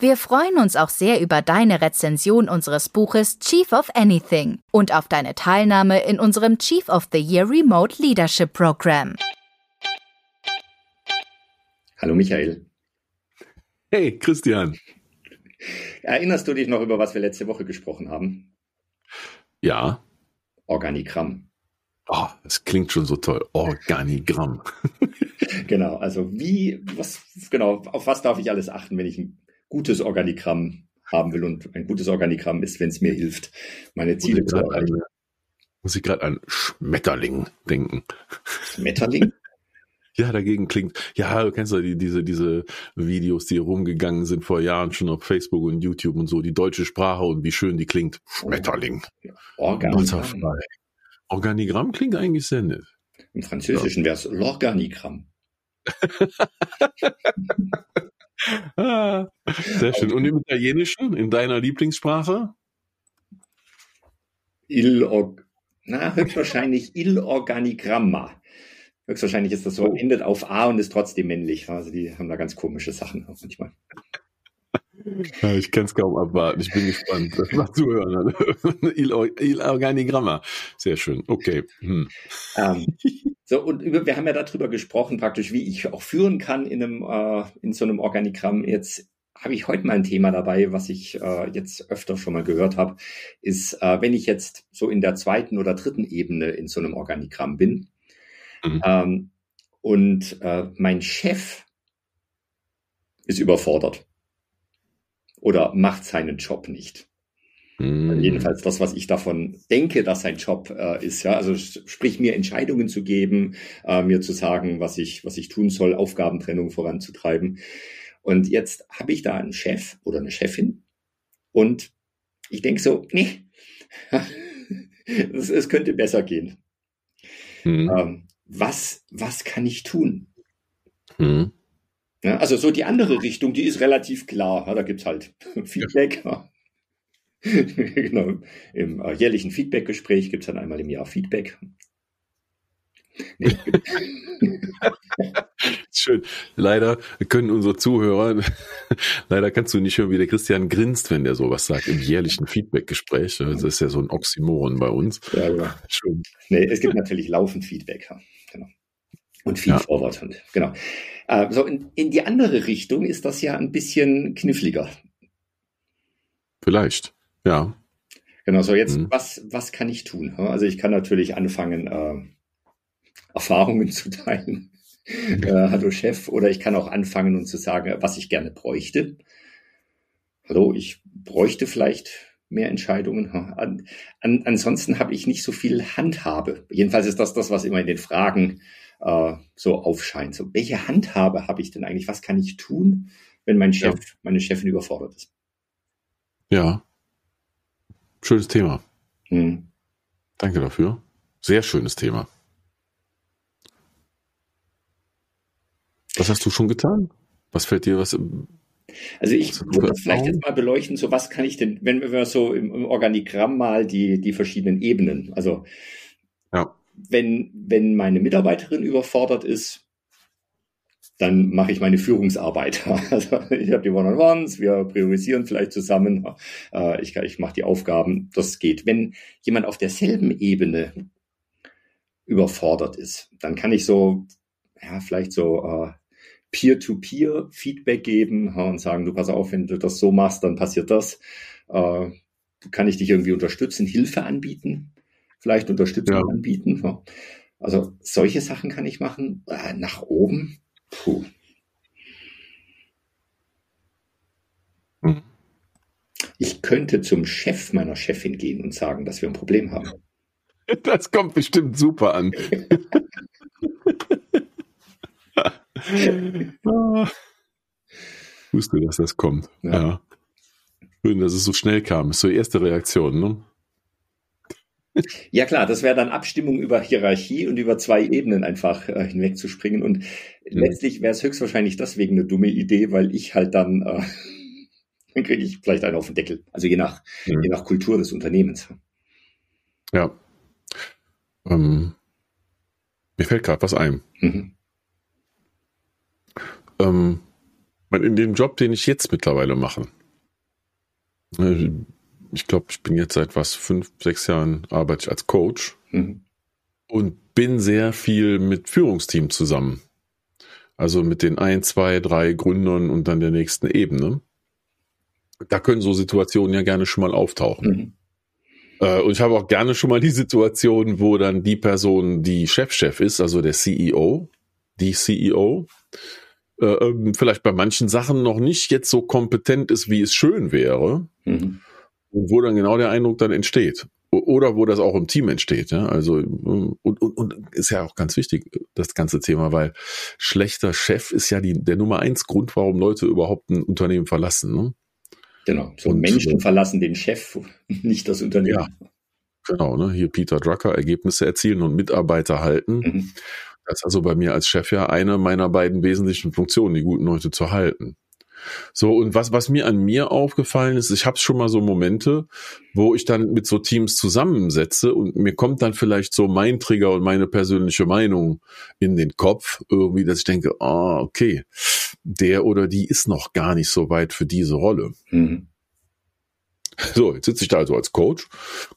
Wir freuen uns auch sehr über deine Rezension unseres Buches Chief of Anything und auf deine Teilnahme in unserem Chief of the Year Remote Leadership Program. Hallo Michael. Hey Christian. Erinnerst du dich noch, über was wir letzte Woche gesprochen haben? Ja. Organigramm. Oh, das klingt schon so toll. Organigramm. genau, also wie, was, genau, auf was darf ich alles achten, wenn ich ein gutes Organigramm haben will. Und ein gutes Organigramm ist, wenn es mir hilft, meine Ziele zu erreichen. Muss ich gerade an Schmetterling denken. Schmetterling? Ja, dagegen klingt, ja, du kennst ja die, diese, diese Videos, die rumgegangen sind vor Jahren schon auf Facebook und YouTube und so, die deutsche Sprache und wie schön die klingt. Schmetterling. Organigramm. Organigramm klingt eigentlich sehr nett. Im Französischen wäre es L'Organigramm. sehr schön. Und im Italienischen, in deiner Lieblingssprache? Il, na, höchstwahrscheinlich Il Organigramma. Höchstwahrscheinlich ist das so, endet auf A und ist trotzdem männlich. Also die haben da ganz komische Sachen manchmal. Ja, ich kann es kaum abwarten. Ich bin gespannt. Das macht zuhören. Il, Il Organigramma. Sehr schön. Okay. Hm. Ähm, so, und über, wir haben ja darüber gesprochen, praktisch, wie ich auch führen kann in einem, äh, in so einem Organigramm. Jetzt habe ich heute mal ein Thema dabei, was ich äh, jetzt öfter schon mal gehört habe, ist, äh, wenn ich jetzt so in der zweiten oder dritten Ebene in so einem Organigramm bin mhm. ähm, und äh, mein Chef ist überfordert oder macht seinen Job nicht. Mm. Jedenfalls das, was ich davon denke, dass sein Job äh, ist, ja, also sprich mir Entscheidungen zu geben, äh, mir zu sagen, was ich, was ich tun soll, Aufgabentrennung voranzutreiben. Und jetzt habe ich da einen Chef oder eine Chefin und ich denke so, nee, es, könnte besser gehen. Mm. Ähm, was, was kann ich tun? Mm. Ja, also so die andere Richtung, die ist relativ klar. Ja, da gibt's halt Feedback. genau. Im äh, jährlichen Feedback-Gespräch gibt's dann einmal im Jahr Feedback. Schön. Leider können unsere Zuhörer, leider kannst du nicht hören, wie der Christian grinst, wenn der sowas sagt, im jährlichen Feedback-Gespräch. Das ist ja so ein Oxymoron bei uns. Ja, ja. Schön. Nee, es gibt natürlich laufend Feedback. Und viel ja. Forward. Genau. Äh, so in, in die andere Richtung ist das ja ein bisschen kniffliger. Vielleicht, ja. Genau, so jetzt, mhm. was, was kann ich tun? Also ich kann natürlich anfangen, äh, Erfahrungen zu teilen. Äh, hallo Chef, oder ich kann auch anfangen und zu sagen, was ich gerne bräuchte. Hallo, ich bräuchte vielleicht mehr Entscheidungen. An, an, ansonsten habe ich nicht so viel Handhabe. Jedenfalls ist das das, was immer in den Fragen äh, so aufscheint. So, welche Handhabe habe ich denn eigentlich? Was kann ich tun, wenn mein Chef, ja. meine Chefin überfordert ist? Ja. Schönes Thema. Hm. Danke dafür. Sehr schönes Thema. Was hast du schon getan? Was fällt dir was? Also ich würde das vielleicht jetzt mal beleuchten, so was kann ich denn, wenn wir so im, im Organigramm mal die, die verschiedenen Ebenen, also ja wenn, wenn meine Mitarbeiterin überfordert ist, dann mache ich meine Führungsarbeit. Also ich habe die One-on-Ones, wir priorisieren vielleicht zusammen, äh, ich, ich mache die Aufgaben, das geht. Wenn jemand auf derselben Ebene überfordert ist, dann kann ich so, ja, vielleicht so äh, Peer-to-Peer-Feedback geben und sagen, du pass auf, wenn du das so machst, dann passiert das. Äh, kann ich dich irgendwie unterstützen, Hilfe anbieten? Vielleicht Unterstützung ja. anbieten. Also solche Sachen kann ich machen. Äh, nach oben, puh. Hm. Ich könnte zum Chef meiner Chefin gehen und sagen, dass wir ein Problem haben. Das kommt bestimmt super an. ah. Wusste, dass das kommt. Ja. ja. Schön, dass es so schnell kam. So die erste Reaktion, ne? Ja klar, das wäre dann Abstimmung über Hierarchie und über zwei Ebenen einfach äh, hinwegzuspringen. Und mhm. letztlich wäre es höchstwahrscheinlich deswegen eine dumme Idee, weil ich halt dann, äh, dann kriege ich vielleicht einen auf den Deckel. Also je nach, mhm. je nach Kultur des Unternehmens. Ja. Ähm, mir fällt gerade was ein. Mhm. Ähm, in dem Job, den ich jetzt mittlerweile mache, äh, ich glaube, ich bin jetzt seit was, fünf, sechs Jahren arbeite ich als Coach mhm. und bin sehr viel mit Führungsteam zusammen. Also mit den ein, zwei, drei Gründern und dann der nächsten Ebene. Da können so Situationen ja gerne schon mal auftauchen. Mhm. Äh, und ich habe auch gerne schon mal die Situation, wo dann die Person, die Chefchef -Chef ist, also der CEO, die CEO, äh, ähm, vielleicht bei manchen Sachen noch nicht jetzt so kompetent ist, wie es schön wäre. Mhm. Und wo dann genau der Eindruck dann entsteht. Oder wo das auch im Team entsteht. Ja? Also, und, und, und ist ja auch ganz wichtig, das ganze Thema, weil schlechter Chef ist ja die, der Nummer eins Grund, warum Leute überhaupt ein Unternehmen verlassen. Ne? Genau. So und, Menschen verlassen den Chef, nicht das Unternehmen. Ja. Genau, ne? Hier Peter Drucker, Ergebnisse erzielen und Mitarbeiter halten. Mhm. Das ist also bei mir als Chef ja eine meiner beiden wesentlichen Funktionen, die guten Leute zu halten. So, und was, was mir an mir aufgefallen ist, ich habe schon mal so Momente, wo ich dann mit so Teams zusammensetze und mir kommt dann vielleicht so mein Trigger und meine persönliche Meinung in den Kopf, irgendwie, dass ich denke, ah, okay, der oder die ist noch gar nicht so weit für diese Rolle. Mhm. So, jetzt sitze ich da also als Coach,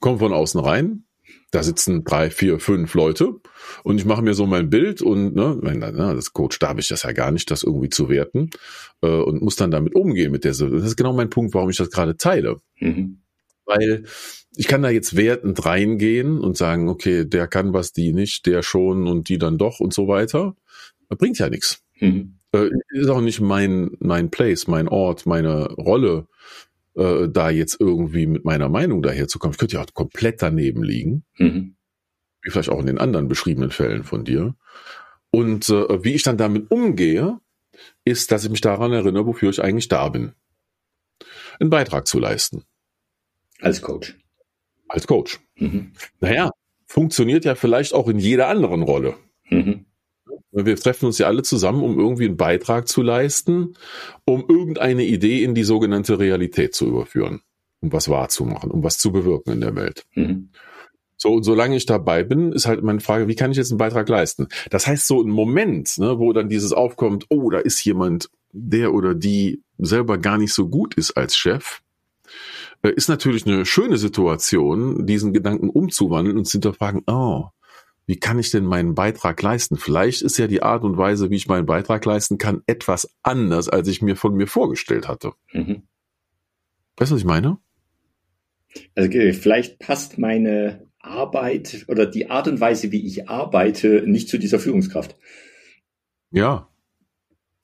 komme von außen rein, da sitzen drei, vier, fünf Leute und ich mache mir so mein Bild und ne, wenn ne, das Coach darf ich das ja gar nicht, das irgendwie zu werten äh, und muss dann damit umgehen mit der. Das ist genau mein Punkt, warum ich das gerade teile. Mhm. Weil ich kann da jetzt wertend reingehen und sagen, okay, der kann was, die nicht, der schon und die dann doch und so weiter. Das bringt ja nichts. Mhm. Äh, ist auch nicht mein, mein Place, mein Ort, meine Rolle, äh, da jetzt irgendwie mit meiner Meinung daherzukommen. Ich könnte ja auch komplett daneben liegen. Mhm. Wie vielleicht auch in den anderen beschriebenen Fällen von dir. Und äh, wie ich dann damit umgehe, ist, dass ich mich daran erinnere, wofür ich eigentlich da bin. Einen Beitrag zu leisten. Als Coach. Als Coach. Mhm. Naja, funktioniert ja vielleicht auch in jeder anderen Rolle. Mhm. Wir treffen uns ja alle zusammen, um irgendwie einen Beitrag zu leisten, um irgendeine Idee in die sogenannte Realität zu überführen, um was wahrzumachen, um was zu bewirken in der Welt. Mhm. So, und solange ich dabei bin, ist halt meine Frage, wie kann ich jetzt einen Beitrag leisten? Das heißt, so ein Moment, ne, wo dann dieses aufkommt, oh, da ist jemand, der oder die selber gar nicht so gut ist als Chef, äh, ist natürlich eine schöne Situation, diesen Gedanken umzuwandeln und zu hinterfragen, oh, wie kann ich denn meinen Beitrag leisten? Vielleicht ist ja die Art und Weise, wie ich meinen Beitrag leisten kann, etwas anders, als ich mir von mir vorgestellt hatte. Mhm. Weißt du, was ich meine? Also vielleicht passt meine Arbeit oder die Art und Weise, wie ich arbeite, nicht zu dieser Führungskraft. Ja.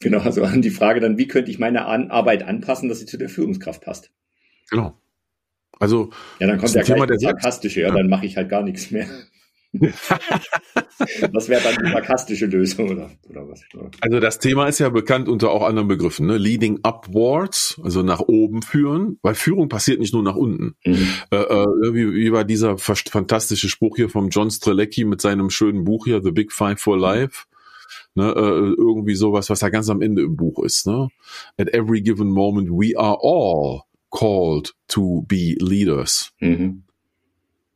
Genau, also an die Frage dann, wie könnte ich meine Arbeit anpassen, dass sie zu der Führungskraft passt? Genau. Also ja, dann kommt der Thema der sarkastische, ja, dann mache ich halt gar nichts mehr. Das wäre dann die sarkastische Lösung, oder, oder was? Also das Thema ist ja bekannt unter auch anderen Begriffen, ne? Leading upwards, also nach oben führen, weil Führung passiert nicht nur nach unten. Mhm. Äh, äh, wie, wie war dieser fantastische Spruch hier vom John Strelecki mit seinem schönen Buch hier, The Big Five for Life? Ne, äh, irgendwie sowas, was da ganz am Ende im Buch ist. Ne? At every given moment, we are all called to be leaders. Mhm.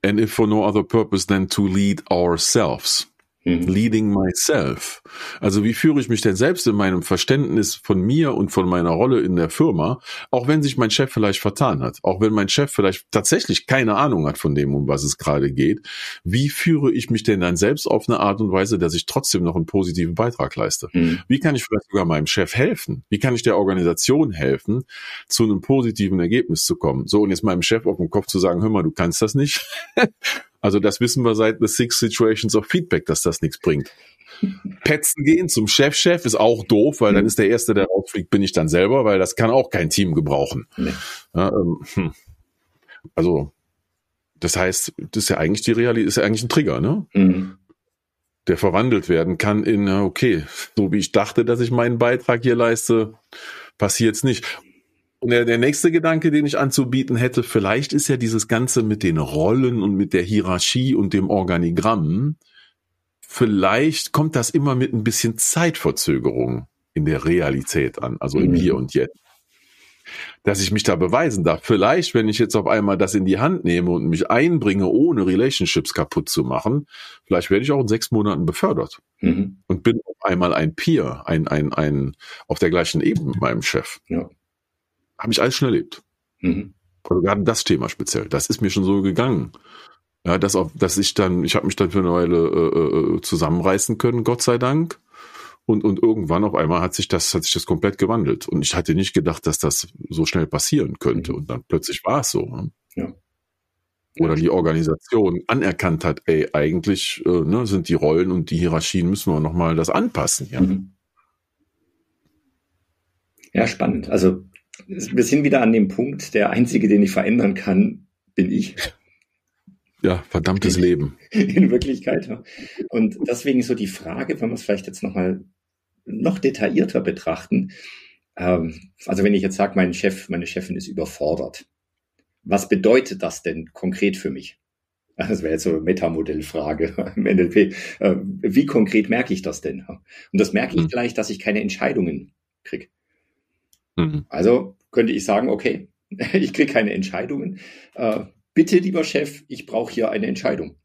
And if for no other purpose than to lead ourselves. Mhm. Leading myself. Also wie führe ich mich denn selbst in meinem Verständnis von mir und von meiner Rolle in der Firma, auch wenn sich mein Chef vielleicht vertan hat, auch wenn mein Chef vielleicht tatsächlich keine Ahnung hat von dem, um was es gerade geht. Wie führe ich mich denn dann selbst auf eine Art und Weise, dass ich trotzdem noch einen positiven Beitrag leiste? Mhm. Wie kann ich vielleicht sogar meinem Chef helfen? Wie kann ich der Organisation helfen, zu einem positiven Ergebnis zu kommen? So, und jetzt meinem Chef auf den Kopf zu sagen, hör mal, du kannst das nicht. Also das wissen wir seit The Six Situations of Feedback, dass das nichts bringt. Petzen gehen zum Chefchef -Chef ist auch doof, weil dann ist der Erste, der rausfliegt, bin ich dann selber, weil das kann auch kein Team gebrauchen. Nee. Ja, ähm, hm. Also, das heißt, das ist ja eigentlich die Realität, ist ja eigentlich ein Trigger, ne? Mhm. Der verwandelt werden kann in, okay, so wie ich dachte, dass ich meinen Beitrag hier leiste, passiert's nicht. Und der, der nächste Gedanke, den ich anzubieten hätte, vielleicht ist ja dieses Ganze mit den Rollen und mit der Hierarchie und dem Organigramm, vielleicht kommt das immer mit ein bisschen Zeitverzögerung in der Realität an, also im mhm. Hier und Jetzt. Dass ich mich da beweisen darf. Vielleicht, wenn ich jetzt auf einmal das in die Hand nehme und mich einbringe, ohne Relationships kaputt zu machen, vielleicht werde ich auch in sechs Monaten befördert mhm. und bin auf einmal ein Peer, ein, ein, ein, auf der gleichen Ebene mit meinem Chef. Ja. Habe ich alles schon erlebt. Mhm. Oder gerade das Thema speziell. Das ist mir schon so gegangen. Ja, dass, auch, dass ich dann, ich habe mich dann für eine Weile äh, äh zusammenreißen können, Gott sei Dank. Und, und irgendwann auf einmal hat sich das, hat sich das komplett gewandelt. Und ich hatte nicht gedacht, dass das so schnell passieren könnte. Mhm. Und dann plötzlich war es so. Ne? Ja. Oder die Organisation anerkannt hat, ey, eigentlich äh, ne, sind die Rollen und die Hierarchien müssen wir nochmal das anpassen. Ja? Mhm. ja, spannend. Also wir sind wieder an dem Punkt, der einzige, den ich verändern kann, bin ich. Ja, verdammtes in, Leben. In Wirklichkeit. Und deswegen so die Frage, wenn wir es vielleicht jetzt nochmal noch detaillierter betrachten. Ähm, also wenn ich jetzt sage, mein Chef, meine Chefin ist überfordert. Was bedeutet das denn konkret für mich? Das wäre jetzt so eine Metamodellfrage im NLP. Äh, wie konkret merke ich das denn? Und das merke ich mhm. gleich, dass ich keine Entscheidungen kriege. Mhm. Also könnte ich sagen, okay, ich kriege keine Entscheidungen. Äh, bitte, lieber Chef, ich brauche hier eine Entscheidung.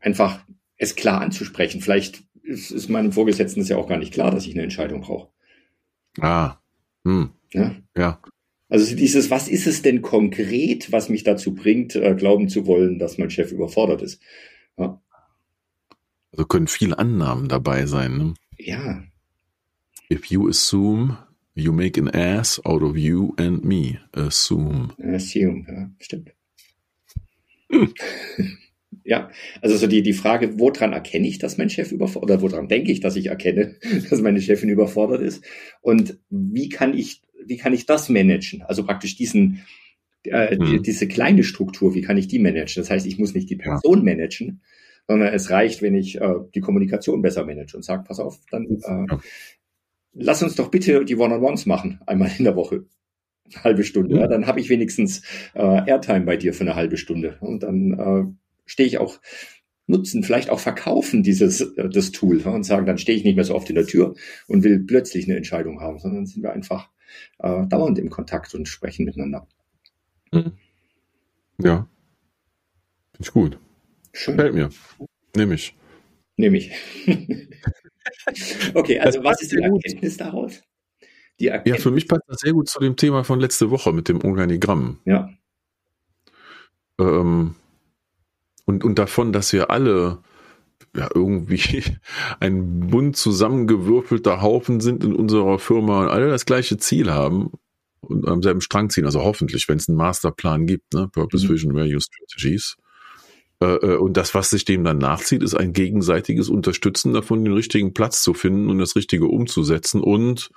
Einfach es klar anzusprechen. Vielleicht ist, ist meinem Vorgesetzten ist ja auch gar nicht klar, dass ich eine Entscheidung brauche. Ah. Hm. Ja? ja. Also dieses, was ist es denn konkret, was mich dazu bringt, äh, glauben zu wollen, dass mein Chef überfordert ist? Ja. Also können viele Annahmen dabei sein. Ne? Ja. If you assume You make an ass out of you and me. Assume. Assume, ja, stimmt. Hm. ja, also so die, die Frage, woran erkenne ich, dass mein Chef überfordert, oder woran denke ich, dass ich erkenne, dass meine Chefin überfordert ist? Und wie kann ich, wie kann ich das managen? Also praktisch diesen, äh, hm. die, diese kleine Struktur, wie kann ich die managen? Das heißt, ich muss nicht die Person ja. managen, sondern es reicht, wenn ich äh, die Kommunikation besser manage und sage, pass auf, dann äh, ja lass uns doch bitte die One-on-Ones machen, einmal in der Woche. Eine halbe Stunde. Ja, dann habe ich wenigstens äh, Airtime bei dir für eine halbe Stunde. Und dann äh, stehe ich auch nutzen, vielleicht auch verkaufen dieses äh, das Tool und sagen, dann stehe ich nicht mehr so oft in der Tür und will plötzlich eine Entscheidung haben, sondern sind wir einfach äh, dauernd im Kontakt und sprechen miteinander. Mhm. Ja. Finde ich gut. Schön. Fällt mir. Nehme ich. Nehme ich. okay, also was ist die Erkenntnis daraus? Die Erkenntnis ja, für mich passt das sehr gut zu dem Thema von letzte Woche mit dem Organigramm. Ja. Ähm, und, und davon, dass wir alle ja, irgendwie ein bunt zusammengewürfelter Haufen sind in unserer Firma und alle das gleiche Ziel haben und am selben Strang ziehen. Also hoffentlich, wenn es einen Masterplan gibt, ne? Purpose, mhm. Vision, Value, Strategies. Äh, äh, und das, was sich dem dann nachzieht, ist ein gegenseitiges Unterstützen davon, den richtigen Platz zu finden und das Richtige umzusetzen und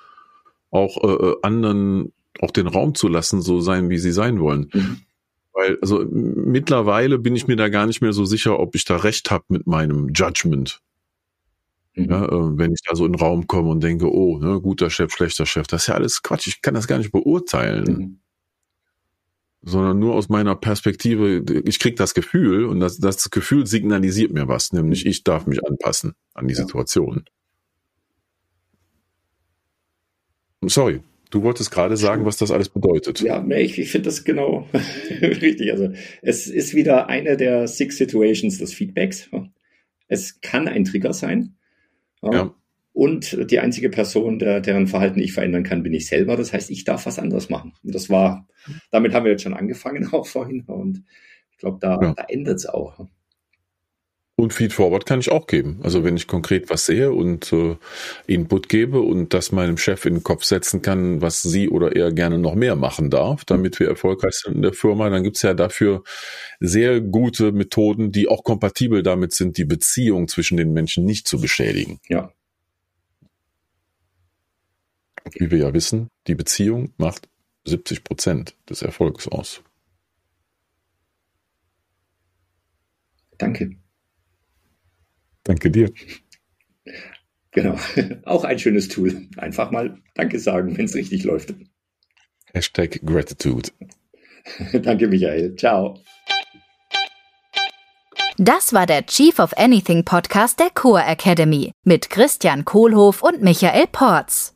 auch äh, anderen auch den Raum zu lassen, so sein, wie sie sein wollen. Mhm. Weil, also mittlerweile bin ich mir da gar nicht mehr so sicher, ob ich da recht habe mit meinem Judgment. Mhm. Ja, äh, wenn ich da so in den Raum komme und denke, oh, ne, guter Chef, schlechter Chef, das ist ja alles Quatsch, ich kann das gar nicht beurteilen. Mhm sondern nur aus meiner Perspektive, ich krieg das Gefühl und das, das Gefühl signalisiert mir was, nämlich ich darf mich anpassen an die ja. Situation. Sorry, du wolltest gerade sagen, was das alles bedeutet. Ja, ich, ich finde das genau richtig. Also es ist wieder eine der Six Situations des Feedbacks. Es kann ein Trigger sein. Ja. Und die einzige Person, der, deren Verhalten ich verändern kann, bin ich selber. Das heißt, ich darf was anderes machen. Und das war, damit haben wir jetzt schon angefangen auch vorhin. Und ich glaube, da, ja. da endet es auch. Und Feedforward kann ich auch geben. Also wenn ich konkret was sehe und äh, Input gebe und das meinem Chef in den Kopf setzen kann, was sie oder er gerne noch mehr machen darf, damit wir erfolgreich sind in der Firma, dann gibt's ja dafür sehr gute Methoden, die auch kompatibel damit sind, die Beziehung zwischen den Menschen nicht zu beschädigen. Ja, wie wir ja wissen, die Beziehung macht 70 Prozent des Erfolgs aus. Danke. Danke dir. Genau. Auch ein schönes Tool. Einfach mal Danke sagen, wenn es richtig läuft. Hashtag Gratitude. Danke, Michael. Ciao. Das war der Chief of Anything Podcast der Core Academy mit Christian Kohlhoff und Michael Porz.